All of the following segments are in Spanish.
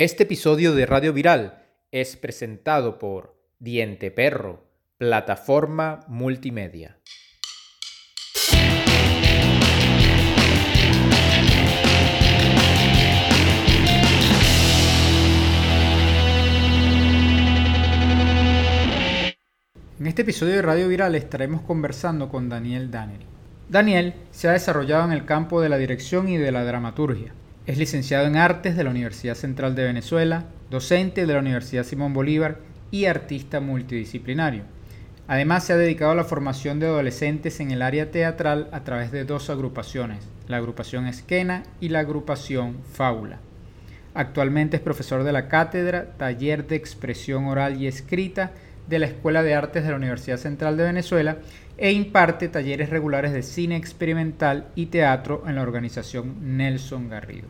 Este episodio de Radio Viral es presentado por Diente Perro, plataforma multimedia. En este episodio de Radio Viral estaremos conversando con Daniel Daneri. Daniel se ha desarrollado en el campo de la dirección y de la dramaturgia. Es licenciado en Artes de la Universidad Central de Venezuela, docente de la Universidad Simón Bolívar y artista multidisciplinario. Además se ha dedicado a la formación de adolescentes en el área teatral a través de dos agrupaciones, la agrupación Esquena y la agrupación Fábula. Actualmente es profesor de la cátedra Taller de Expresión Oral y Escrita de la Escuela de Artes de la Universidad Central de Venezuela e imparte talleres regulares de cine experimental y teatro en la organización Nelson Garrido.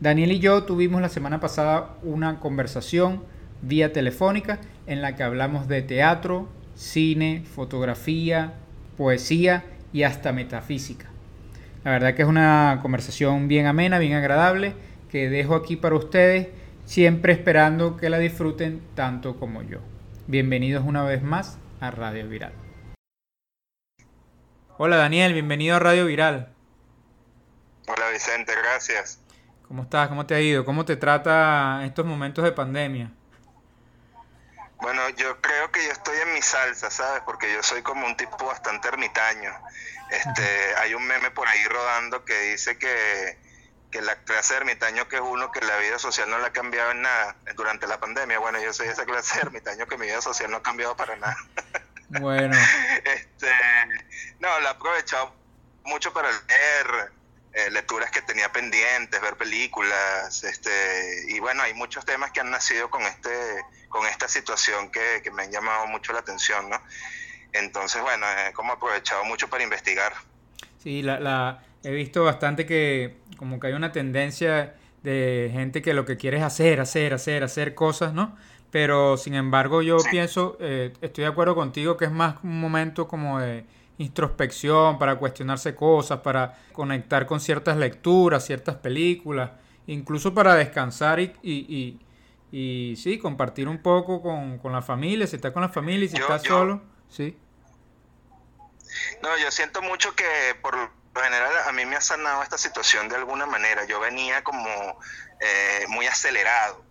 Daniel y yo tuvimos la semana pasada una conversación vía telefónica en la que hablamos de teatro, cine, fotografía, poesía y hasta metafísica. La verdad que es una conversación bien amena, bien agradable, que dejo aquí para ustedes, siempre esperando que la disfruten tanto como yo. Bienvenidos una vez más a Radio Viral. Hola Daniel, bienvenido a Radio Viral. Hola Vicente, gracias. ¿Cómo estás? ¿Cómo te ha ido? ¿Cómo te trata estos momentos de pandemia? Bueno, yo creo que yo estoy en mi salsa, ¿sabes? Porque yo soy como un tipo bastante ermitaño. Este, hay un meme por ahí rodando que dice que, que la clase de ermitaño que es uno que la vida social no le ha cambiado en nada durante la pandemia. Bueno, yo soy esa clase de ermitaño que mi vida social no ha cambiado para nada. Bueno. este, no, la he aprovechado mucho para leer eh, lecturas que tenía pendientes, ver películas, este, y bueno, hay muchos temas que han nacido con este, con esta situación que, que me han llamado mucho la atención, ¿no? Entonces, bueno, he como aprovechado mucho para investigar. Sí, la, la, he visto bastante que como que hay una tendencia de gente que lo que quiere es hacer, hacer, hacer, hacer cosas, ¿no? Pero sin embargo yo sí. pienso, eh, estoy de acuerdo contigo que es más un momento como de introspección, para cuestionarse cosas, para conectar con ciertas lecturas, ciertas películas, incluso para descansar y, y, y, y sí, compartir un poco con, con, la familia, si estás con la familia y si yo, estás yo, solo, sí. No, yo siento mucho que por lo general a mí me ha sanado esta situación de alguna manera. Yo venía como eh, muy acelerado.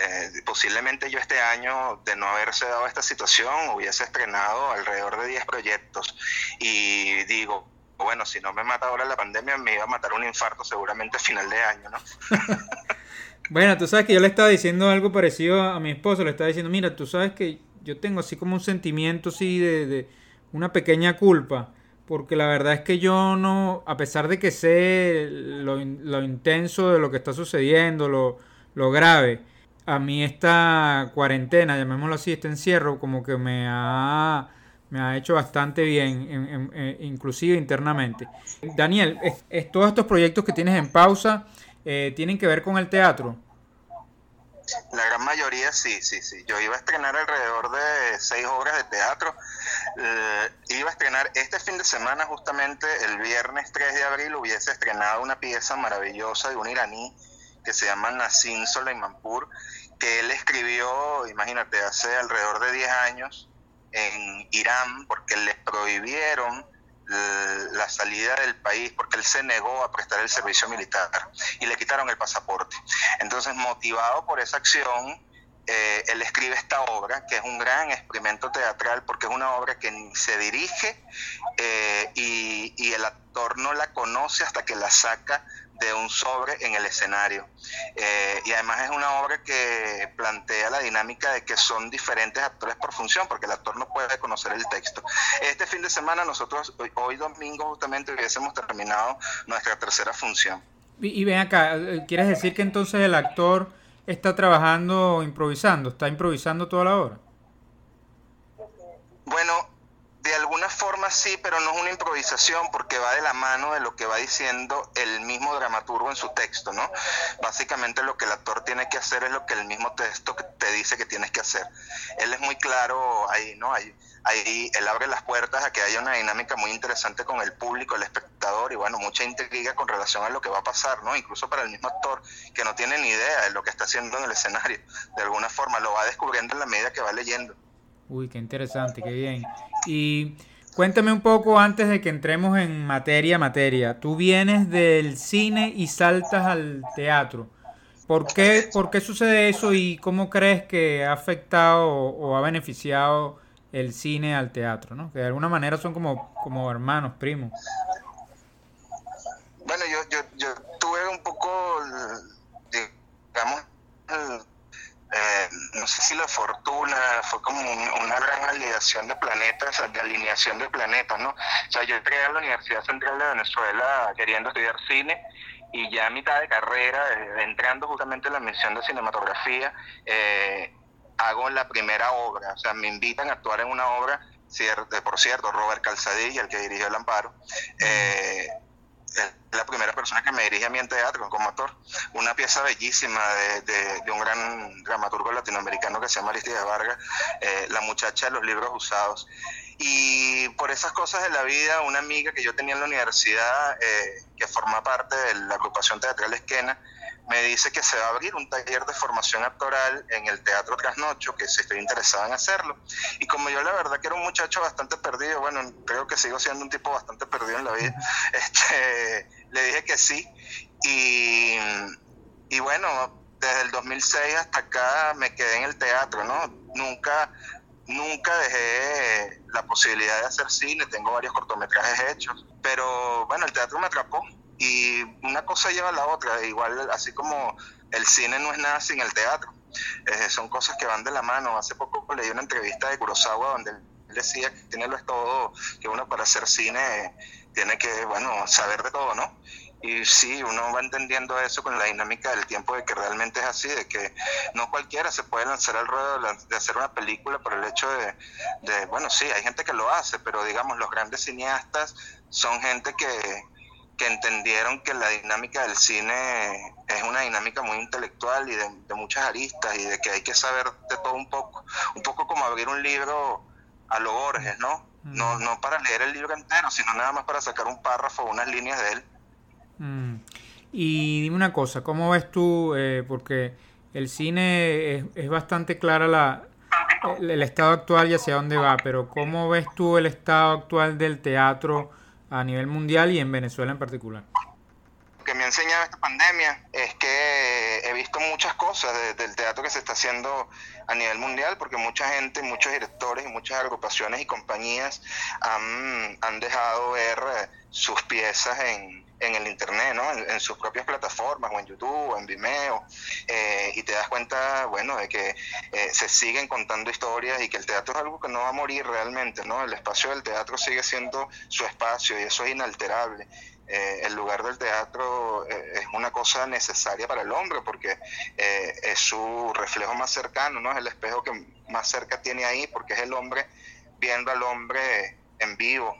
Eh, posiblemente yo este año, de no haberse dado esta situación, hubiese estrenado alrededor de 10 proyectos. Y digo, bueno, si no me mata ahora la pandemia, me iba a matar un infarto seguramente a final de año, ¿no? bueno, tú sabes que yo le estaba diciendo algo parecido a mi esposo, le estaba diciendo, mira, tú sabes que yo tengo así como un sentimiento así de, de una pequeña culpa porque la verdad es que yo no, a pesar de que sé lo, lo intenso de lo que está sucediendo, lo, lo, grave, a mí esta cuarentena, llamémoslo así, este encierro, como que me ha, me ha hecho bastante bien, en, en, inclusive internamente. Daniel, es, es, todos estos proyectos que tienes en pausa eh, tienen que ver con el teatro. La gran mayoría sí, sí, sí. Yo iba a estrenar alrededor de seis obras de teatro. Eh, iba a estrenar este fin de semana, justamente el viernes 3 de abril, hubiese estrenado una pieza maravillosa de un iraní que se llama Nassim Soleimanpur, que él escribió, imagínate, hace alrededor de 10 años en Irán, porque le prohibieron la salida del país porque él se negó a prestar el servicio militar y le quitaron el pasaporte. Entonces, motivado por esa acción, eh, él escribe esta obra, que es un gran experimento teatral, porque es una obra que se dirige eh, y, y, el actor no la conoce hasta que la saca de un sobre en el escenario. Eh, y además es una obra que plantea la dinámica de que son diferentes actores por función, porque el actor no puede conocer el texto. Este fin de semana nosotros, hoy, hoy domingo justamente, hubiésemos terminado nuestra tercera función. Y, y ven acá, ¿quieres decir que entonces el actor está trabajando improvisando, está improvisando toda la hora. Bueno, de alguna forma sí, pero no es una improvisación porque va de la mano de lo que va diciendo el mismo dramaturgo en su texto, ¿no? Básicamente lo que el actor tiene que hacer es lo que el mismo texto te dice que tienes que hacer. Él es muy claro ahí, ¿no? Hay, ahí él abre las puertas a que haya una dinámica muy interesante con el público, el espectador y bueno, mucha intriga con relación a lo que va a pasar, ¿no? Incluso para el mismo actor que no tiene ni idea de lo que está haciendo en el escenario, de alguna forma lo va descubriendo en la medida que va leyendo. Uy, qué interesante, qué bien. Y cuéntame un poco antes de que entremos en materia, materia. Tú vienes del cine y saltas al teatro. ¿Por qué, ¿Por qué sucede eso y cómo crees que ha afectado o, ha beneficiado el cine al teatro? ¿no? Que de alguna manera son como, como hermanos, primos. Bueno, yo, yo, yo tuve un poco, digamos, eh, no sé si la fortuna, fue como una gran alineación de planetas, de alineación de planetas, ¿no? O sea, yo entré a la Universidad Central de Venezuela queriendo estudiar cine y ya a mitad de carrera, eh, entrando justamente en la misión de cinematografía, eh, hago la primera obra, o sea, me invitan a actuar en una obra, por cierto, Robert Calzadilla, el que dirigió El Amparo, eh, la primera persona que me dirige a mí en teatro como actor. Una pieza bellísima de, un gran dramaturgo latinoamericano que se llama Aristides Vargas, La muchacha de los libros usados. Y por esas cosas de la vida, una amiga que yo tenía en la universidad, eh, que forma parte de la agrupación teatral Esquena, me dice que se va a abrir un taller de formación actoral en el Teatro Trasnocho, que si estoy interesada en hacerlo. Y como yo la verdad que era un muchacho bastante perdido, bueno, creo que sigo siendo un tipo bastante perdido en la vida, este, le dije que sí. Y, y bueno, desde el 2006 hasta acá me quedé en el teatro, ¿no? Nunca Nunca dejé la posibilidad de hacer cine, tengo varios cortometrajes hechos, pero bueno, el teatro me atrapó y una cosa lleva a la otra, igual así como el cine no es nada sin el teatro, eh, son cosas que van de la mano. Hace poco leí una entrevista de Kurosawa donde él decía que tiene lo es todo, que uno para hacer cine tiene que, bueno, saber de todo, ¿no? Y sí, uno va entendiendo eso con la dinámica del tiempo de que realmente es así, de que no cualquiera se puede lanzar al ruedo de hacer una película por el hecho de, bueno, sí, hay gente que lo hace, pero digamos, los grandes cineastas son gente que, que entendieron que la dinámica del cine es una dinámica muy intelectual y de, de, muchas aristas y de que hay que saber de todo un poco, un poco como abrir un libro a lo Borges, ¿no? No, no para leer el libro entero, sino nada más para sacar un párrafo o unas líneas de él. Mm. Y dime una cosa, ¿cómo ves tú? Eh, porque el cine es, bastante clara la, el, estado actual y hacia dónde va, pero ¿cómo ves tú el estado actual del teatro a nivel mundial y en Venezuela en particular? Lo que me ha enseñado esta pandemia es que he visto muchas cosas del teatro que se está haciendo a nivel mundial, porque mucha gente, muchos directores y muchas agrupaciones y compañías han, han dejado ver sus piezas en, en el internet, ¿no? En, sus propias plataformas, o en YouTube, o en Vimeo, eh, y te das cuenta, bueno, de que eh, se siguen contando historias y que el teatro es algo que no va a morir realmente, ¿no? El espacio del teatro sigue siendo su espacio y eso es inalterable. Eh, el lugar del teatro es una cosa necesaria para el hombre porque es su reflejo más cercano, ¿no? Es el espejo que más cerca tiene ahí porque es el hombre viendo al hombre en vivo,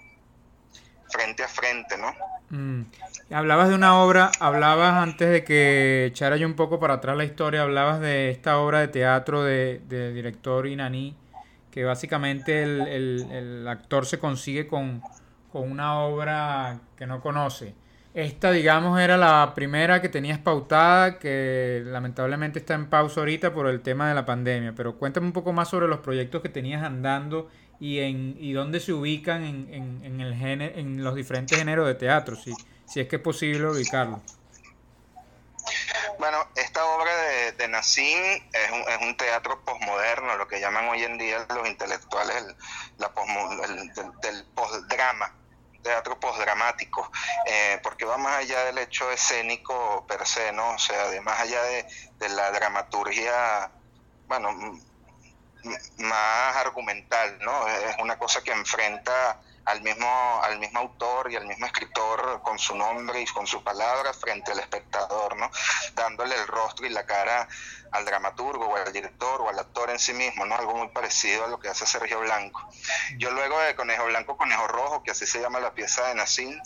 frente a frente, ¿no? Mm. Hablabas de una obra, hablabas antes de que echara yo un poco para atrás la historia, hablabas de esta obra de teatro de, director Inaní, que básicamente el, actor se consigue con, con, una obra que no conoce. Esta, digamos, era la primera que tenías pautada, que lamentablemente está en pausa ahorita por el tema de la pandemia, pero cuéntame un poco más sobre los proyectos que tenías andando y, en, y dónde se ubican en, en, el género, en los diferentes géneros de teatro, si, si es que es posible ubicarlo. Bueno, esta obra de, de Nassim es un, es un teatro posmoderno, lo que llaman hoy en día los intelectuales el, la del, postdrama, teatro postdramático, eh, porque va más allá del hecho escénico per se, ¿no? O sea, de más allá de, de la dramaturgia, bueno, más argumental, ¿no? Es una cosa que enfrenta al mismo, al mismo autor y al mismo escritor con su nombre y con sus palabras frente al espectador, ¿no? Dándole el rostro y la cara al dramaturgo o al director o al actor en sí mismo, ¿no? Algo muy parecido a lo que hace Sergio Blanco. Yo luego de Conejo Blanco, Conejo Rojo, que así se llama la pieza de Nacín,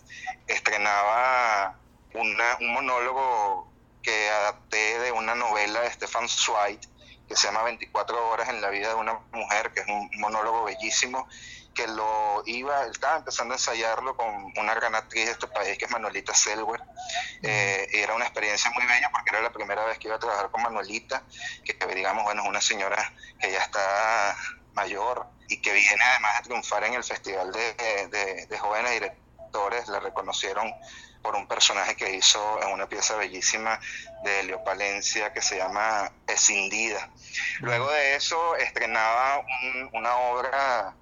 estrenaba un monólogo que adapté de una novela de Stefan Zweig que se llama 24 horas en la vida de una mujer, que es un monólogo bellísimo, que lo iba, estaba empezando a ensayarlo con una gran actriz de este país que es Manuelita Selwer. Eh, era una experiencia muy bella porque era la primera vez que iba a trabajar con Manuelita, que digamos, bueno, es una señora que ya está mayor y que viene además a triunfar en el Festival de, de Jóvenes Directores, la reconocieron por un personaje que hizo en una pieza bellísima de Leo Palencia que se llama Escindida. Luego de eso estrenaba una obra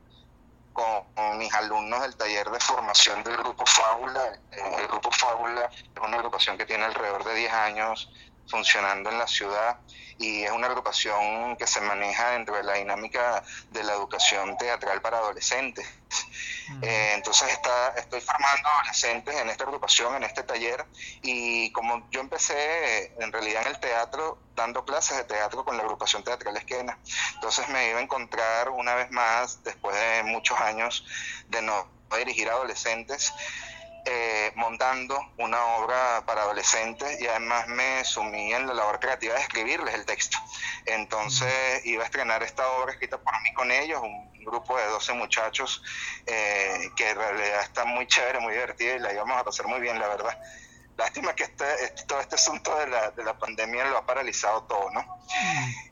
con, mis alumnos del taller de formación del Grupo Fábula. Eh, el Grupo Fábula es una agrupación que tiene alrededor de 10 años funcionando en la ciudad y es una agrupación que se maneja dentro de la dinámica de la educación teatral para adolescentes. Eh, entonces está, estoy formando adolescentes en esta agrupación, en este taller, y como yo empecé en realidad en el teatro, dando clases de teatro con la agrupación teatral Esquena, entonces me iba a encontrar una vez más, después de muchos años de no dirigir a adolescentes, eh, montando una obra para adolescentes y además me sumí en la labor creativa de escribirles el texto. Entonces iba a estrenar esta obra escrita por mí con ellos, un grupo de 12 muchachos eh, que en realidad está muy chévere, muy divertida y la íbamos a pasar muy bien, la verdad. Lástima que este, este, todo este asunto de la, de la pandemia lo ha paralizado todo, ¿no?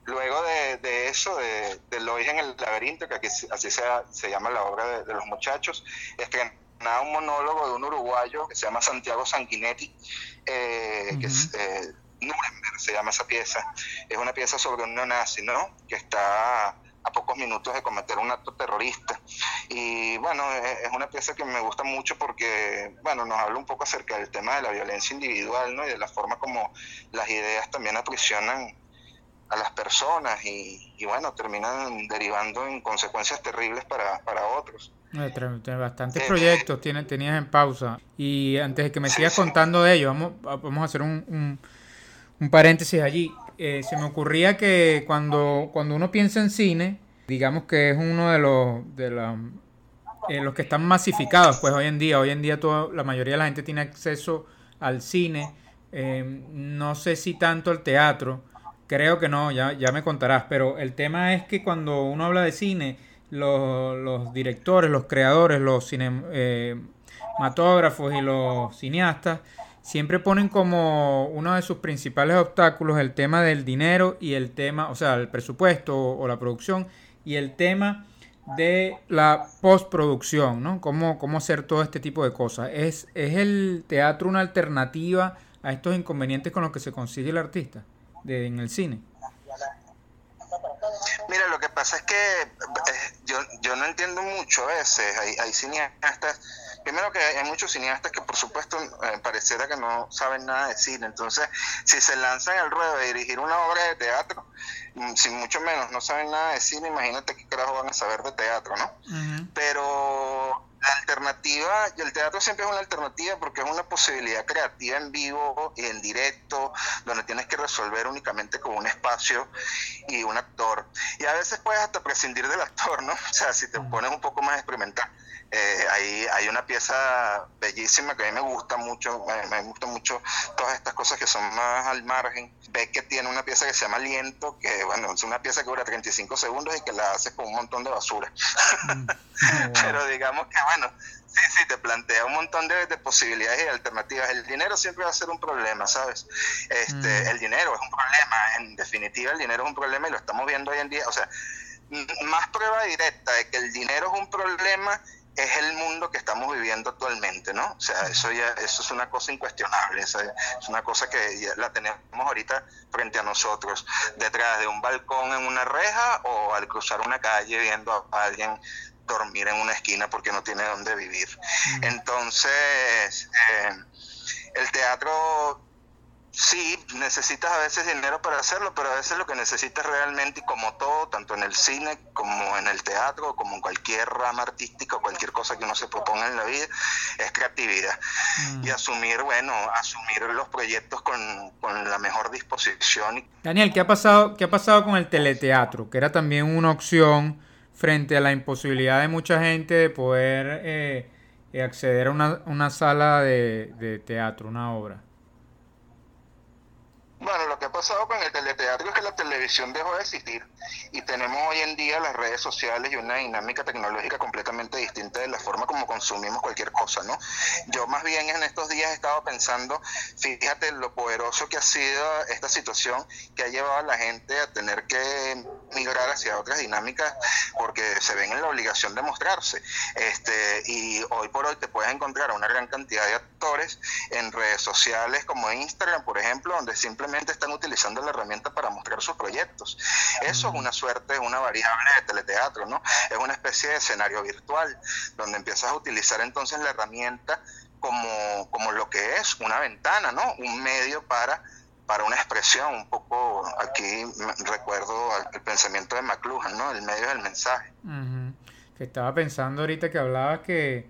Luego de, de eso, de, de Lois en el laberinto, que aquí, así se, se llama la obra de, de los muchachos, estrené un monólogo de un uruguayo que se llama Santiago Sanguinetti, eh, que es, eh, Nuremberg se llama esa pieza. Es una pieza sobre un neonazi, ¿no? Que está a pocos minutos de cometer un acto terrorista. Y bueno, es una pieza que me gusta mucho porque, bueno, nos habla un poco acerca del tema de la violencia individual, ¿no? Y de la forma como las ideas también aprisionan a las personas y, y bueno, terminan derivando en consecuencias terribles para, para otros. Eh, bastantes eh, proyectos tenías en pausa. Y antes de que me sigas contando de ello, vamos, vamos a hacer un, un, paréntesis allí. Eh, se me ocurría que cuando, cuando uno piensa en cine, digamos que es uno de los, de los que están masificados, pues hoy en día, hoy en día toda, la mayoría de la gente tiene acceso al cine. no sé si tanto al teatro, creo que no, ya, ya me contarás, pero el tema es que cuando uno habla de cine, los, directores, los creadores, los cinematógrafos eh, y los cineastas siempre ponen como uno de sus principales obstáculos el tema del dinero y el tema, o sea, el presupuesto o, la producción y el tema de la postproducción, ¿no? Cómo, cómo hacer todo este tipo de cosas. ¿Es, ¿Es el teatro una alternativa a estos inconvenientes con los que se consigue el artista de, en el cine? Mira, lo que pasa es que eh, yo, yo no entiendo mucho a veces. Hay, hay cineastas, primero que hay muchos cineastas que por supuesto eh, pareciera que no saben nada de cine. Entonces, si se lanzan al ruedo de dirigir una obra de teatro, mm, sin mucho menos no saben nada de cine, imagínate qué carajo van a saber de teatro, ¿no? Pero la alternativa, y el teatro siempre es una alternativa porque es una posibilidad creativa en vivo y en directo, donde tienes que resolver únicamente con un espacio y un actor. Y a veces puedes hasta prescindir del actor, ¿no? O sea, si te pones un poco más experimental. Eh, hay, hay una pieza bellísima que a mí me gusta mucho, me, me gustan mucho todas estas cosas que son más al margen. Ve que tiene una pieza que se llama Aliento, que bueno, es una pieza que dura 35 segundos y que la haces con un montón de basura. Mm. Pero digamos que bueno, sí, sí, te plantea un montón de, posibilidades y alternativas. El dinero siempre va a ser un problema, ¿sabes? Este, mm. El dinero es un problema, en definitiva el dinero es un problema y lo estamos viendo hoy en día. O sea, más prueba directa de que el dinero es un problema es el mundo que estamos viviendo actualmente, ¿no? O sea, eso ya eso es una cosa incuestionable, es una cosa que ya la tenemos ahorita frente a nosotros, detrás de un balcón en una reja o al cruzar una calle viendo a alguien dormir en una esquina porque no tiene dónde vivir. Mm. Entonces, eh, el teatro Sí, necesitas a veces dinero para hacerlo, pero a veces lo que necesitas realmente, y como todo, tanto en el cine como en el teatro, como en cualquier rama artística o cualquier cosa que uno se proponga en la vida, es creatividad. Mm. Y asumir, bueno, asumir los proyectos con, la mejor disposición. Daniel, ¿qué ha, pasado, ¿qué ha pasado con el teleteatro? Que era también una opción frente a la imposibilidad de mucha gente de poder eh, acceder a una, una sala de, de teatro, una obra. Bueno, lo que ha pasado con el teleteatro es que la televisión dejó de existir y tenemos hoy en día las redes sociales y una dinámica tecnológica completamente distinta de la forma como consumimos cualquier cosa, ¿no? Yo más bien en estos días he estado pensando, fíjate lo poderoso que ha sido esta situación que ha llevado a la gente a tener que migrar hacia otras dinámicas porque se ven en la obligación de mostrarse. Este, y hoy por hoy te puedes encontrar a una gran cantidad de actores en redes sociales como Instagram, por ejemplo, donde simplemente están utilizando la herramienta para mostrar sus proyectos. Eso es una suerte, una variable de teleteatro, ¿no? Es una especie de escenario virtual, donde empiezas a utilizar entonces la herramienta como, como lo que es, una ventana, ¿no? Un medio para para una expresión, un poco aquí recuerdo el pensamiento de McLuhan, ¿no? El medio del mensaje. Que estaba pensando ahorita que hablabas que,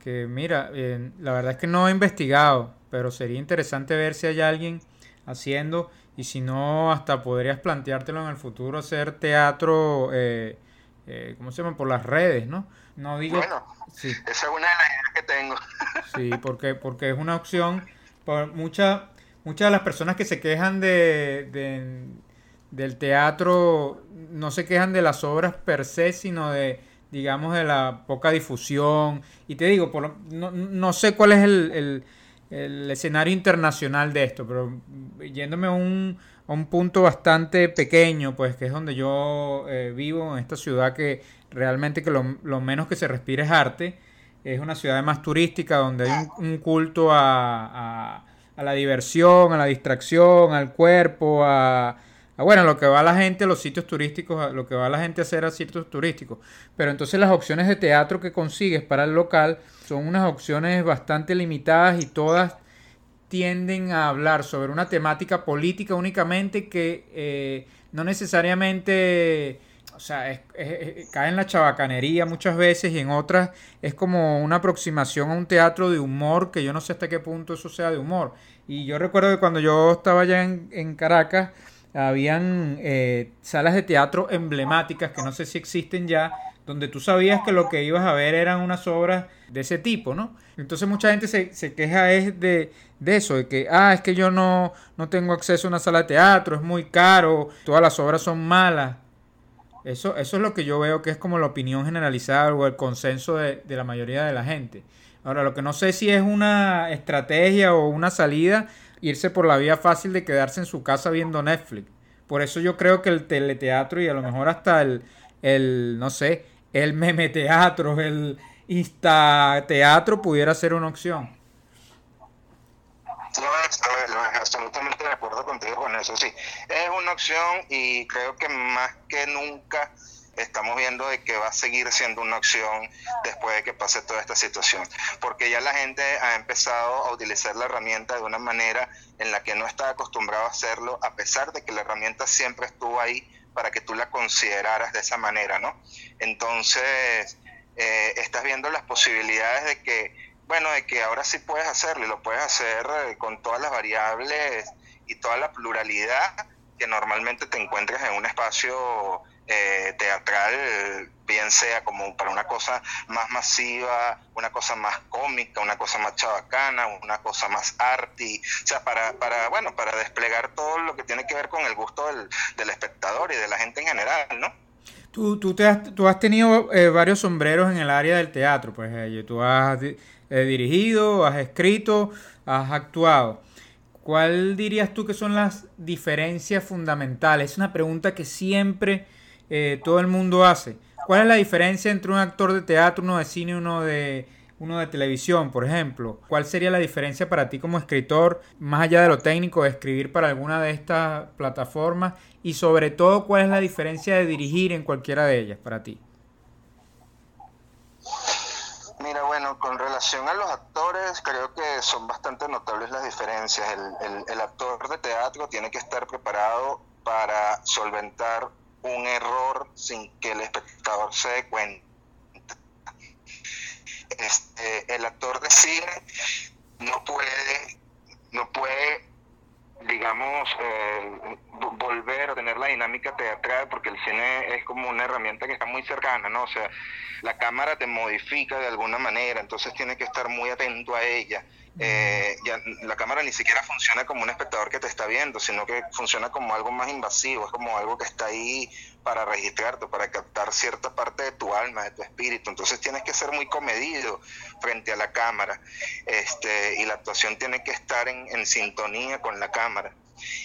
que mira, eh, la verdad es que no he investigado, pero sería interesante ver si hay alguien haciendo y si no, hasta podrías planteártelo en el futuro, hacer teatro, eh, eh, ¿cómo se llama? Por las redes, ¿no? No digo... Bueno, esa es una de las ideas que tengo. sí, porque, porque es una opción, por muchas muchas de las personas que se quejan de, de, del teatro no se quejan de las obras per se, sino de digamos de la poca difusión y te digo por, no, no sé cuál es el el escenario internacional de esto, pero yéndome a un, a un punto bastante pequeño, pues que es donde yo eh, vivo, en esta ciudad que realmente que lo, menos que se respira es arte, es una ciudad más turística donde hay un, culto a, a, la diversión, a la distracción, al cuerpo, a bueno, lo que va la gente a los sitios turísticos, lo que va la gente a hacer a sitios turísticos. Pero entonces las opciones de teatro que consigues para el local son unas opciones bastante limitadas y todas tienden a hablar sobre una temática política únicamente que eh, no necesariamente, o sea, cae en la chabacanería muchas veces y en otras es como una aproximación a un teatro de humor que yo no sé hasta qué punto eso sea de humor. Y yo recuerdo que cuando yo estaba allá en Caracas, habían eh, salas de teatro emblemáticas que no sé si existen ya, donde tú sabías que lo que ibas a ver eran unas obras de ese tipo, ¿no? Entonces mucha gente se, se queja es de, de, eso, de que, ah, es que yo no, no tengo acceso a una sala de teatro, es muy caro, todas las obras son malas. Eso, eso es lo que yo veo que es como la opinión generalizada o el consenso de, de la mayoría de la gente. Ahora, lo que no sé si es una estrategia o una salida irse por la vía fácil de quedarse en su casa viendo Netflix. Por eso yo creo que el teleteatro y a lo mejor hasta el, el no sé, el meme teatro, el insta teatro pudiera ser una opción. No, absolutamente de acuerdo contigo con eso, sí. Es una opción y creo que más que nunca estamos viendo de que va a seguir siendo una opción después de que pase toda esta situación, porque ya la gente ha empezado a utilizar la herramienta de una manera en la que no estaba acostumbrado a hacerlo, a pesar de que la herramienta siempre estuvo ahí para que tú la consideraras de esa manera, ¿no? Entonces, eh, estás viendo las posibilidades de que, bueno, de que ahora sí puedes hacerlo y lo puedes hacer eh, con todas las variables y toda la pluralidad que normalmente te encuentras en un espacio eh, teatral, bien sea como para una cosa más masiva, una cosa más cómica, una cosa más chabacana, una cosa más arty, o sea, para, para, bueno, para desplegar todo lo que tiene que ver con el gusto del, del espectador y de la gente en general, ¿no? Tú, tú, te has, tú has tenido eh, varios sombreros en el área del teatro, pues eh, tú has dirigido, has escrito, has actuado. ¿Cuál dirías tú que son las diferencias fundamentales? Es una pregunta que siempre eh, todo el mundo hace. ¿Cuál es la diferencia entre un actor de teatro, uno de cine uno de, uno de televisión, por ejemplo? ¿Cuál sería la diferencia para ti como escritor, más allá de lo técnico, de escribir para alguna de estas plataformas? Y sobre todo, ¿cuál es la diferencia de dirigir en cualquiera de ellas para ti? Mira, bueno, con relación a los actores, creo que son bastante notables las diferencias. El, el actor de teatro tiene que estar preparado para solventar un error sin que el espectador se dé cuenta. Este, el actor de cine no puede, no puede, digamos, eh, volver a tener la dinámica teatral porque el cine es como una herramienta que está muy cercana, ¿no? O sea, la cámara te modifica de alguna manera, entonces tiene que estar muy atento a ella eh, ya, la cámara ni siquiera funciona como un espectador que te está viendo, sino que funciona como algo más invasivo, es como algo que está ahí para registrarte, para captar cierta parte de tu alma, de tu espíritu. Entonces tienes que ser muy comedido frente a la cámara este, y la actuación tiene que estar en, en sintonía con la cámara.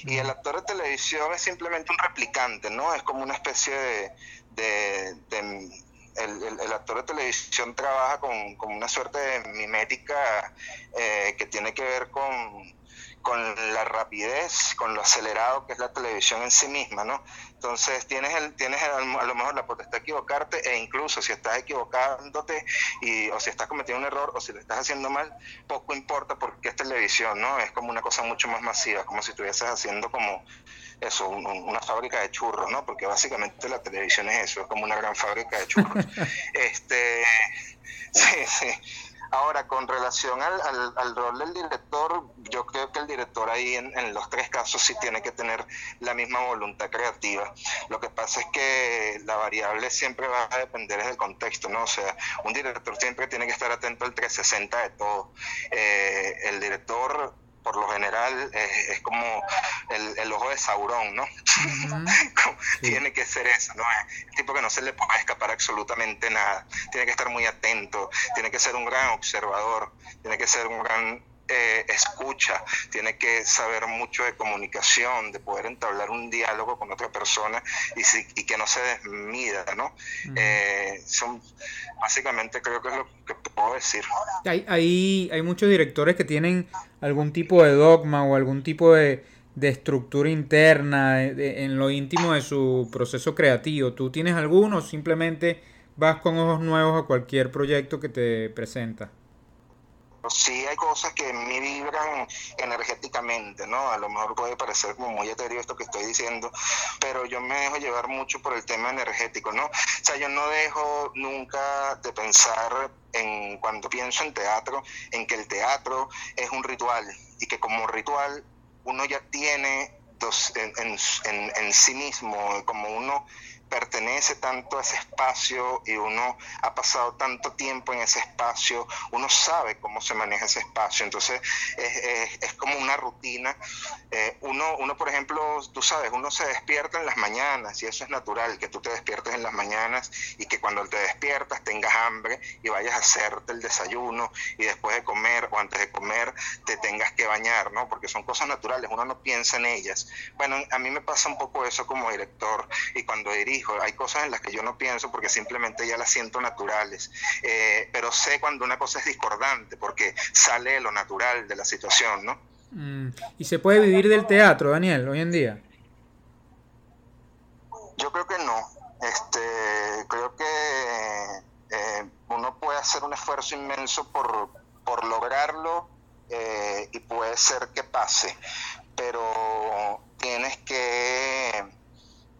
Y el actor de televisión es simplemente un replicante, ¿no? Es como una especie de, el, actor de televisión trabaja con, una suerte de mimética eh, que tiene que ver con, con la rapidez, con lo acelerado que es la televisión en sí misma, ¿no? Entonces tienes, el, tienes a lo mejor la potestad de equivocarte e incluso si estás equivocándote y, o si estás cometiendo un error o si lo estás haciendo mal, poco importa porque es televisión, ¿no? Es como una cosa mucho más masiva, como si estuvieses haciendo como eso, una fábrica de churros, ¿no? Porque básicamente la televisión es eso, es como una gran fábrica de churros. este, sí, sí. Ahora, con relación al, al, rol del director, yo creo que el director ahí en, en, los tres casos sí tiene que tener la misma voluntad creativa. Lo que pasa es que la variable siempre va a depender del contexto, ¿no? O sea, un director siempre tiene que estar atento al 360 de todo. Eh, el director por lo general es, como el, ojo de Saurón, ¿no? Tiene que ser eso, ¿no? El tipo que no se le puede escapar absolutamente nada. Tiene que estar muy atento, tiene que ser un gran observador, tiene que ser un gran eh, escucha, tiene que saber mucho de comunicación, de poder entablar un diálogo con otra persona y, que no se desmida, ¿no? Eh, son, básicamente creo que es lo que puedo decir. Hay, hay, hay muchos directores que tienen algún tipo de dogma o algún tipo de, estructura interna en lo íntimo de su proceso creativo. ¿Tú tienes alguno o simplemente vas con ojos nuevos a cualquier proyecto que te presenta? Sí hay cosas que me vibran energéticamente, ¿no? A lo mejor puede parecer como muy etéreo esto que estoy diciendo, pero yo me dejo llevar mucho por el tema energético, ¿no? O sea, yo no dejo nunca de pensar en cuando pienso en teatro, en que el teatro es un ritual y que como ritual uno ya tiene dos, en, en, en sí mismo, como uno pertenece tanto a ese espacio y uno ha pasado tanto tiempo en ese espacio, uno sabe cómo se maneja ese espacio, entonces es, es, como una rutina. Eh, uno, uno, por ejemplo, tú sabes, uno se despierta en las mañanas y eso es natural, que tú te despiertes en las mañanas y que cuando te despiertas tengas hambre y vayas a hacerte el desayuno y después de comer o antes de comer te tengas que bañar, ¿no? Porque son cosas naturales, uno no piensa en ellas. Bueno, a mí me pasa un poco eso como director y cuando dirijo hay cosas en las que yo no pienso porque simplemente ya las siento naturales, eh, pero sé cuando una cosa es discordante porque sale de lo natural de la situación, ¿no? Mm, ¿Y se puede vivir del teatro, Daniel, hoy en día? Yo creo que no. Este, creo que eh, uno puede hacer un esfuerzo inmenso por, por lograrlo eh, y puede ser que pase, pero tienes que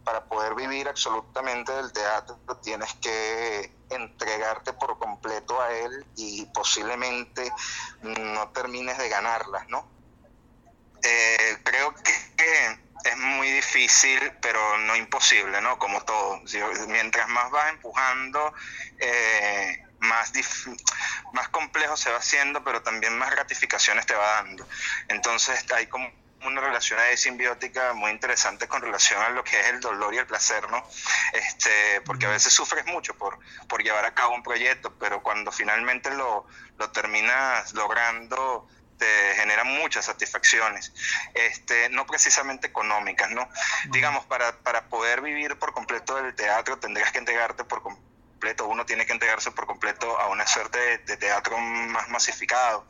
para poder vivir absolutamente del teatro tienes que entregarte por completo a él y posiblemente no termines de ganarlas, ¿no? Eh, creo que es muy difícil, pero no imposible, ¿no? Como todo. Mientras más vas empujando, eh, más, más complejo se va haciendo, pero también más gratificaciones te va dando. Entonces hay como una relación ahí simbiótica muy interesante con relación a lo que es el dolor y el placer, ¿no? Este, porque a veces sufres mucho por, por llevar a cabo un proyecto, pero cuando finalmente lo, lo terminas logrando, te genera muchas satisfacciones, este, no precisamente económicas, ¿no? Digamos, para, para poder vivir por completo del teatro tendrías que entregarte por completo uno tiene que entregarse por completo a una suerte de, teatro más masificado.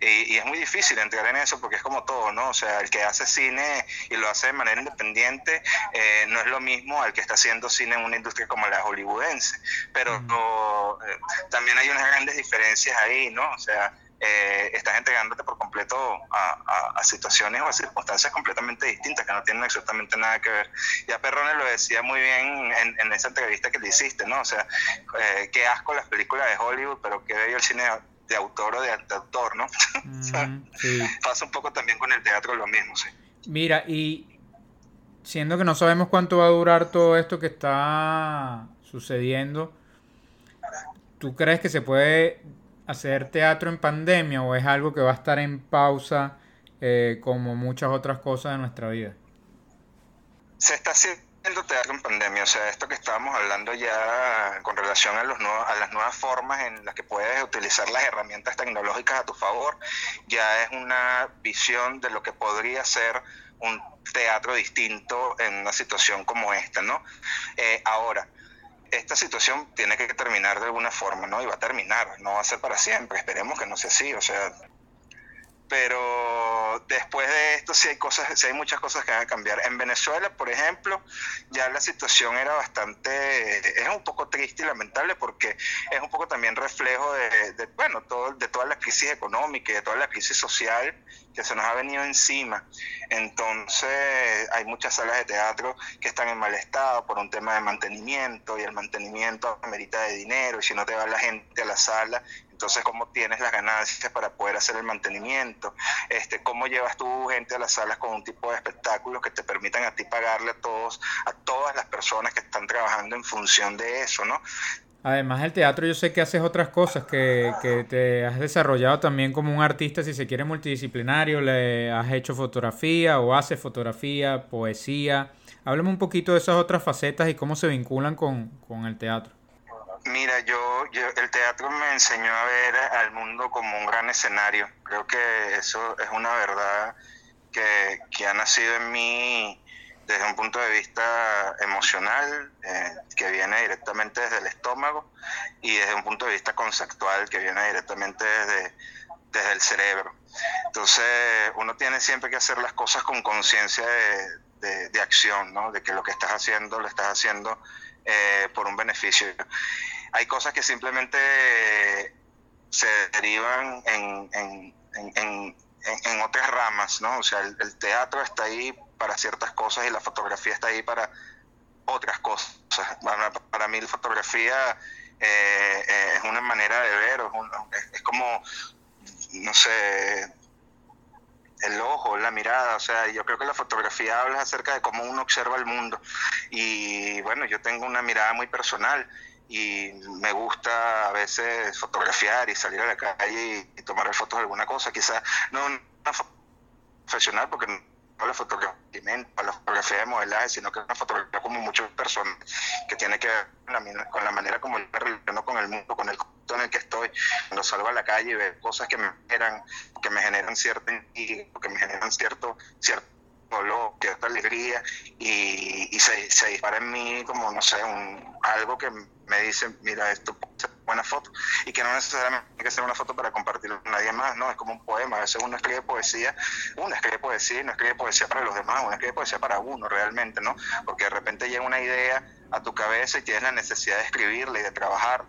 Y, es muy difícil entrar en eso porque es como todo, ¿no? O sea, el que hace cine y lo hace de manera independiente eh, no es lo mismo al que está haciendo cine en una industria como la hollywoodense. Pero eh, también hay unas grandes diferencias ahí, ¿no? O sea, eh, estás entregándote por completo a, situaciones o a circunstancias completamente distintas que no tienen absolutamente nada que ver. Ya Perrone lo decía muy bien en, esa entrevista que le hiciste, ¿no? O sea, eh, qué asco las películas de Hollywood, pero qué bello el cine de autor o de, autor, ¿no? Pasa un poco también con el teatro lo mismo, sí. Mira, y siendo que no sabemos cuánto va a durar todo esto que está sucediendo, ¿tú crees que se puede hacer teatro en pandemia o es algo que va a estar en pausa eh, como muchas otras cosas de nuestra vida? Se está haciendo teatro en pandemia, o sea, esto que estábamos hablando ya con relación a, los las nuevas formas en las que puedes utilizar las herramientas tecnológicas a tu favor, ya es una visión de lo que podría ser un teatro distinto en una situación como esta, ¿no? Eh, ahora, esta situación tiene que terminar de alguna forma, ¿no? Y va a terminar, no va a ser para siempre, esperemos que no sea así, o sea, pero después de esto sí hay cosas, sí hay muchas cosas que van a cambiar. En Venezuela, por ejemplo, ya la situación era bastante, es un poco triste y lamentable porque es un poco también reflejo de, bueno, todo, de toda la crisis económica y de toda la crisis social que se nos ha venido encima. Entonces hay muchas salas de teatro que están en mal estado por un tema de mantenimiento y el mantenimiento amerita de dinero y si no te va la gente a la sala, entonces, ¿cómo tienes las ganancias para poder hacer el mantenimiento? Este, ¿Cómo llevas tu gente a las salas con un tipo de espectáculos que te permitan a ti pagarle a todos, a todas las personas que están trabajando en función de eso, ¿no? Además del teatro, yo sé que haces otras cosas, que, que, te has desarrollado también como un artista, si se quiere, multidisciplinario, le has hecho fotografía o haces fotografía, poesía. Háblame un poquito de esas otras facetas y cómo se vinculan con, con el teatro. Mira, yo, el teatro me enseñó a ver al mundo como un gran escenario. Creo que eso es una verdad que, ha nacido en mí desde un punto de vista emocional, eh, que viene directamente desde el estómago, y desde un punto de vista conceptual, que viene directamente desde, desde el cerebro. Entonces, uno tiene siempre que hacer las cosas con conciencia de, de, acción, ¿no? de que lo que estás haciendo lo estás haciendo eh, por un beneficio. Hay cosas que simplemente se derivan en, en, en, en otras ramas, ¿no? O sea, el, teatro está ahí para ciertas cosas y la fotografía está ahí para otras cosas. Para, mí la fotografía eh, es una manera de ver, es como, no sé, el ojo, la mirada, o sea, yo creo que la fotografía habla acerca de cómo uno observa el mundo. Y bueno, yo tengo una mirada muy personal y me gusta a veces fotografiar y salir a la calle y, tomar fotos de alguna cosa, quizás no una profesional porque no la fotografía, la fotografía de modelaje, sino que es una fotografía como muchas personas que tiene que ver con la, manera como yo me relaciono con el mundo, con el en el que estoy, cuando salgo a la calle y veo cosas que me generan, que me generan cierta que me generan cierto, cierto dolor, cierta alegría y, se, se, dispara en mí como, no sé, un, algo que me dice, mira, esto puede ser buena foto y que no necesariamente tiene que ser una foto para compartirlo con nadie más, ¿no? Es como un poema, a veces uno escribe poesía, uno escribe poesía y no escribe poesía para los demás, uno escribe poesía para uno realmente, ¿no? Porque de repente llega una idea a tu cabeza y tienes la necesidad de escribirla y de trabajar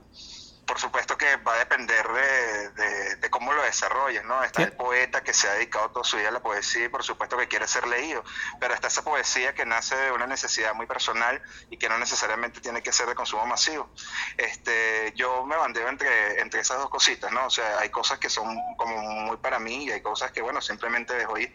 por supuesto que va a depender de, cómo lo desarrolles, ¿no? Está el poeta que se ha dedicado toda su vida a la poesía y por supuesto que quiere ser leído, pero está esa poesía que nace de una necesidad muy personal y que no necesariamente tiene que ser de consumo masivo. Este, yo me bandeo entre, entre esas dos cositas, ¿no? O sea, hay cosas que son como muy para mí y hay cosas que, bueno, simplemente dejo ir.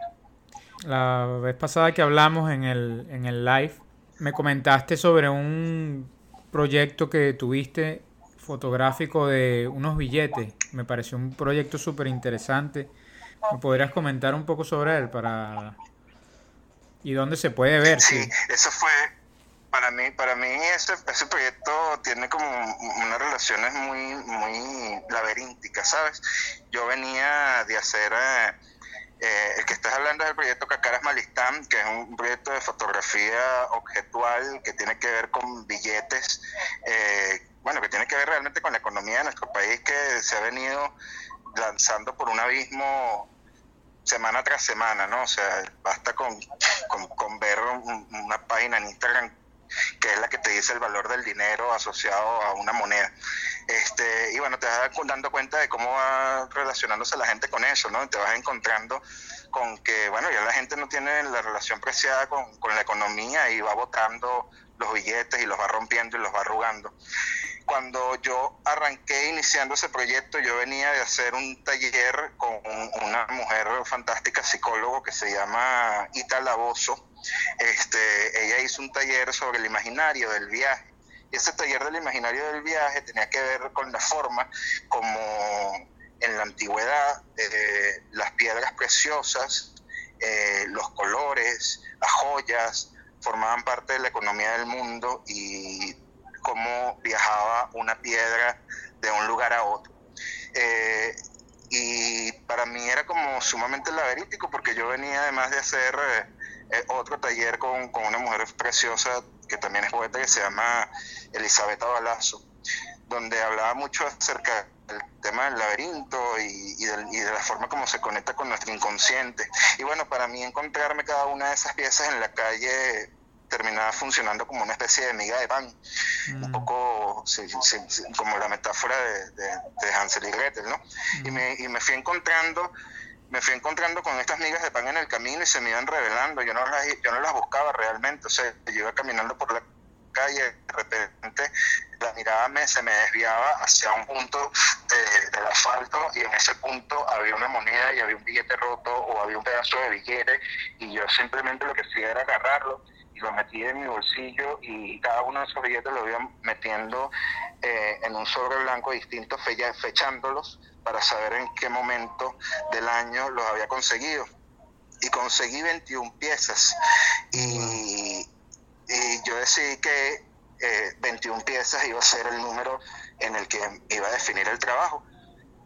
La vez pasada que hablamos en el, en el live, me comentaste sobre un proyecto que tuviste fotográfico de unos billetes. Me pareció un proyecto súper interesante. ¿Me podrías comentar un poco sobre él para y dónde se puede ver? Sí, eso fue para mí, para mí ese, ese proyecto tiene como unas relaciones muy, muy laberínticas, ¿sabes? Yo venía de hacer eh, eh, el que estás hablando es el proyecto Cacaras Malistán, que es un proyecto de fotografía objetual que tiene que ver con billetes eh, bueno, que tiene que ver realmente con la economía de nuestro país que se ha venido lanzando por un abismo semana tras semana, ¿no? O sea, basta con, con, ver una página en Instagram que es la que te dice el valor del dinero asociado a una moneda. Este, y bueno, te vas dando cuenta de cómo va relacionándose la gente con eso, ¿no? Te vas encontrando con que, bueno, ya la gente no tiene la relación preciada con, con la economía y va botando los billetes y los va rompiendo y los va arrugando cuando yo arranqué iniciando ese proyecto, yo venía de hacer un taller con una mujer fantástica psicólogo que se llama Ita Laboso. Este, ella hizo un taller sobre el imaginario del viaje ese taller del imaginario del viaje tenía que ver con la forma como en la antigüedad eh, las piedras preciosas, eh, los colores, las joyas, formaban parte de la economía del mundo y cómo viajaba una piedra de un lugar a otro. Eh, y para mí era como sumamente laberítico porque yo venía además de hacer otro taller con, con, una mujer preciosa que también es poeta que se llama Elizabeth Balazo, donde hablaba mucho acerca del tema del laberinto y, de la forma como se conecta con nuestro inconsciente. Y bueno, para mí encontrarme cada una de esas piezas en la calle terminaba funcionando como una especie de miga de pan, un mm. poco como la metáfora de, Hansel y Gretel, ¿no? y, mm. me, y me fui encontrando me fui encontrando con estas migas de pan en el camino y se me iban revelando. Yo no las, yo no las buscaba realmente. O sea, yo iba caminando por la calle, de repente la mirada me, se me desviaba hacia un punto del asfalto y en ese punto había una moneda y había un billete roto o había un pedazo de billete y yo simplemente lo que hacía era agarrarlo lo metí en mi bolsillo y cada uno de esos billetes lo iba metiendo eh, en un sobre blanco distinto, fechándolos para saber en qué momento del año los había conseguido. Y conseguí 21 piezas y, y yo decidí que 21 eh, piezas iba a ser el número en el que iba a definir el trabajo.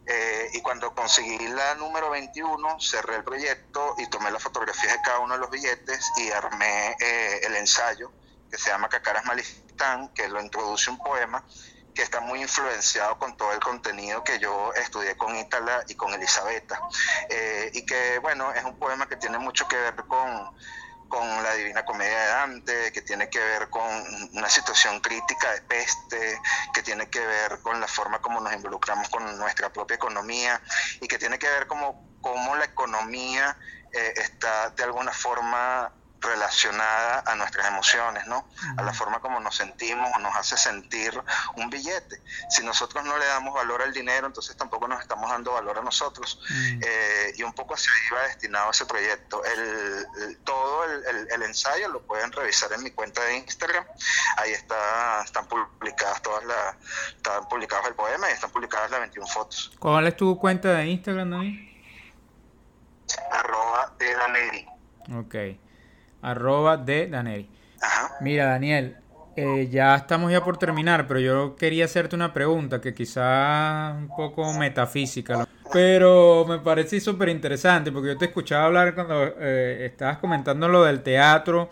Eh, y cuando conseguí la número 21, cerré el proyecto y tomé las fotografías de cada uno de los billetes y armé eh, el ensayo que se llama Cacaras Malistán, que lo introduce un poema que está muy influenciado con todo el contenido que yo estudié con Ítala y con Elisabetta. y que, bueno, es un poema que tiene mucho que ver con con la Divina Comedia de Dante, que tiene que ver con una situación crítica de peste, que tiene que ver con la forma como nos involucramos con nuestra propia economía y que tiene que ver como cómo la economía eh, está de alguna forma relacionada a nuestras emociones, ¿no? A la forma como nos sentimos o nos hace sentir un billete. Si nosotros no le damos valor al dinero, entonces tampoco nos estamos dando valor a nosotros. Eh, y un poco ahí va destinado ese proyecto. El, todo el, ensayo lo pueden revisar en mi cuenta de Instagram. Ahí está, están publicadas todas las, están publicados el poema y están publicadas las 21 fotos. ¿Cuál es tu cuenta de Instagram, Dani? Arroba de Daneri. Ok arroba de Daniel. Mira, Daniel, eh, ya estamos ya por terminar, pero yo quería hacerte una pregunta que quizá un poco metafísica, pero me parece súper interesante porque yo te escuchaba hablar cuando eh, estabas comentando lo del teatro,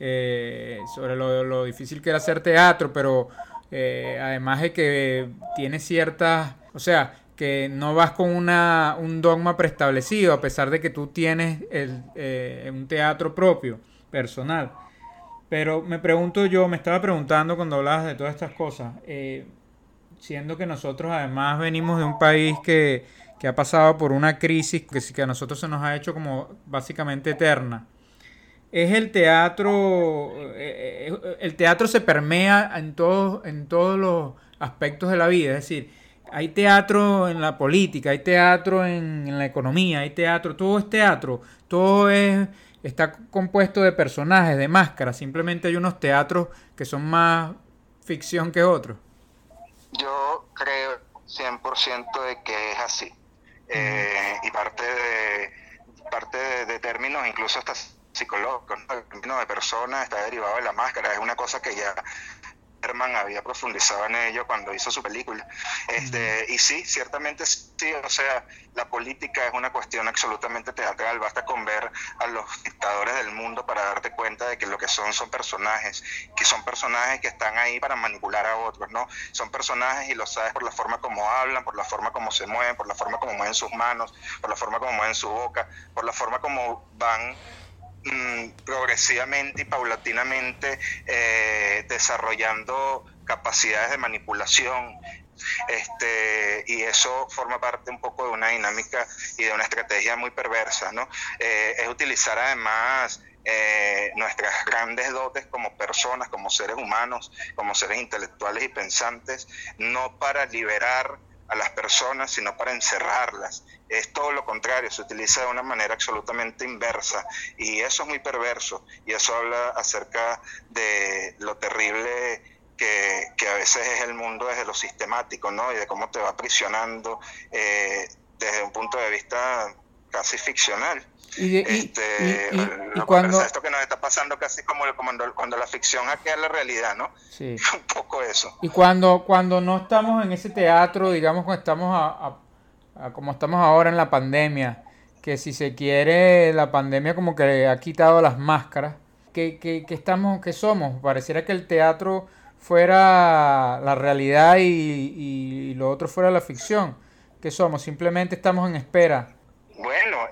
eh, sobre lo, difícil que era hacer teatro, pero además de que tiene ciertas, o sea, que no vas con una, un dogma preestablecido, a pesar de que tú tienes el, un teatro propio personal. Pero me pregunto yo, me estaba preguntando cuando hablabas de todas estas cosas, eh, siendo que nosotros además venimos de un país que, que ha pasado por una crisis que, que a nosotros se nos ha hecho como básicamente eterna. Es el teatro, eh, eh, el teatro se permea en todos, en todos los aspectos de la vida, es decir, hay teatro en la política, hay teatro en, en la economía, hay teatro, todo es teatro, todo es está compuesto de personajes, de máscaras. Simplemente hay unos teatros que son más ficción que otros. Yo creo 100% de que es así. Eh, y parte de parte de, términos incluso hasta psicológicos, el término de persona está derivado de la máscara, es una cosa que ya Herman había profundizado en ello cuando hizo su película. Este, y sí, ciertamente sí, o sea, la política es una cuestión absolutamente teatral, basta con ver a los dictadores del mundo para darte cuenta de que lo que son son personajes, que son personajes que están ahí para manipular a otros, ¿no? Son personajes y lo sabes por la forma como hablan, por la forma como se mueven, por la forma como mueven sus manos, por la forma como mueven su boca, por la forma como van Mm, progresivamente y paulatinamente eh, desarrollando capacidades de manipulación. Este, y eso forma parte un poco de una dinámica y de una estrategia muy perversa, ¿no? Eh, es utilizar además eh, nuestras grandes dotes como personas, como seres humanos, como seres intelectuales y pensantes, no para liberar a las personas, sino para encerrarlas. Es todo lo contrario, se utiliza de una manera absolutamente inversa y eso es muy perverso y eso habla acerca de lo terrible que, veces es el mundo desde lo sistemático, ¿no? Y de cómo te va aprisionando eh, desde un punto de vista casi ficcional. Y, este, cuando... Esto que nos está pasando casi como cuando, cuando la ficción hackea la realidad, ¿no? Sí. un poco eso. Y cuando, cuando no estamos en ese teatro, digamos, cuando estamos a, como estamos ahora en la pandemia, que si se quiere, la pandemia como que ha quitado las máscaras, ¿qué, qué, qué estamos, qué somos? Pareciera que el teatro fuera la realidad y, y lo otro fuera la ficción. ¿Qué somos? Simplemente estamos en espera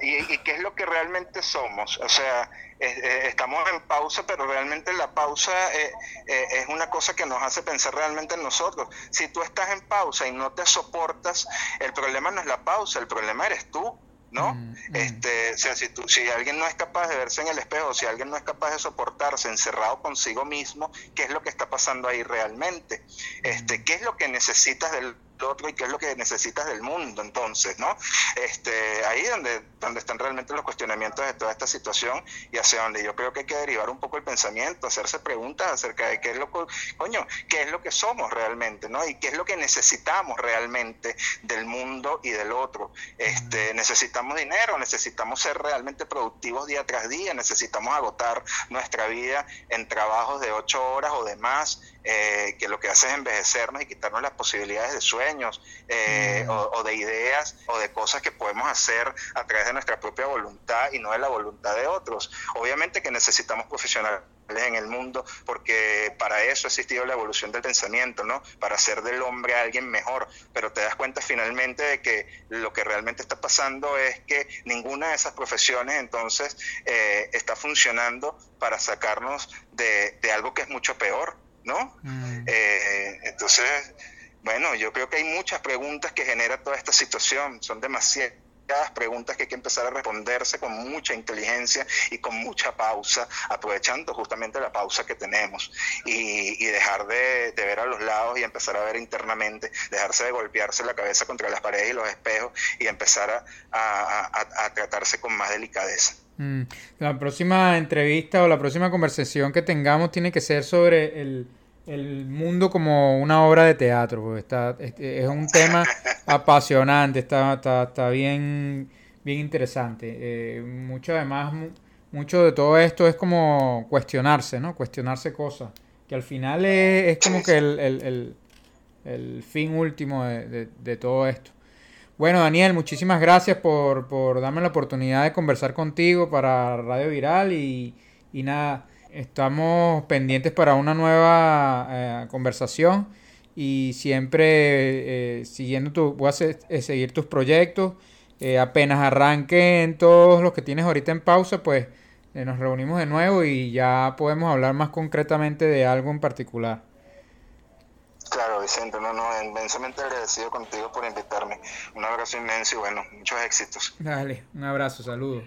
bueno, ¿y, qué es lo que realmente somos? O sea, eh, estamos en pausa, pero realmente la pausa eh, eh, es una cosa que nos hace pensar realmente en nosotros. Si tú estás en pausa y no te soportas, el problema no es la pausa, el problema eres tú. ¿no? Mm, mm. Este, o sea, si, tú, si alguien no es capaz de verse en el espejo, si alguien no es capaz de soportarse encerrado consigo mismo, ¿qué es lo que está pasando ahí realmente? Este, mm. ¿Qué es lo que necesitas del otro y qué es lo que necesitas del mundo entonces, ¿no? Este, ahí donde, donde están realmente los cuestionamientos de toda esta situación y hacia donde yo creo que hay que derivar un poco el pensamiento, hacerse preguntas acerca de qué es lo coño, qué es lo que somos realmente, ¿no? Y qué es lo que necesitamos realmente del mundo y del otro. Este, necesitamos dinero, necesitamos ser realmente productivos día tras día, necesitamos agotar nuestra vida en trabajos de ocho horas o de más, eh, que lo que hace es envejecernos y quitarnos las posibilidades de sueños eh, mm. o, de ideas o de cosas que podemos hacer a través de nuestra propia voluntad y no de la voluntad de otros. Obviamente que necesitamos profesionales en el mundo porque para eso ha existido la evolución del pensamiento, ¿no? Para hacer del hombre alguien mejor, pero te das cuenta finalmente de que lo que realmente está pasando es que ninguna de esas profesiones entonces eh, está funcionando para sacarnos de, de algo que es mucho peor, ¿no? Mm. Eh, entonces, bueno, yo creo que hay muchas preguntas que genera toda esta situación, son demasiadas preguntas que hay que empezar a responderse con mucha inteligencia y con mucha pausa, aprovechando justamente la pausa que tenemos y, dejar de, ver a los lados y empezar a ver internamente, dejarse de golpearse la cabeza contra las paredes y los espejos y empezar a tratarse con más delicadeza. Mm. La próxima entrevista o la próxima conversación que tengamos tiene que ser sobre el, mundo como una obra de teatro, porque está, es, un tema apasionante, está, está, bien, bien interesante. Eh, mucho además, mucho de todo esto es como cuestionarse, ¿no? Cuestionarse cosas, que al final es, como que el, fin último de todo esto. Bueno, Daniel, muchísimas gracias por, por, darme la oportunidad de conversar contigo para Radio Viral y, nada, estamos pendientes para una nueva eh, conversación y siempre eh, siguiendo tu, voy a eh, seguir tus proyectos. apenas arranquen todos los que tienes ahorita en pausa, pues nos reunimos de nuevo y ya podemos hablar más concretamente de algo en particular. Claro, Vicente, no, no, inmensamente agradecido contigo por invitarme. Un abrazo inmenso y bueno, muchos éxitos. Dale, un abrazo, saludos.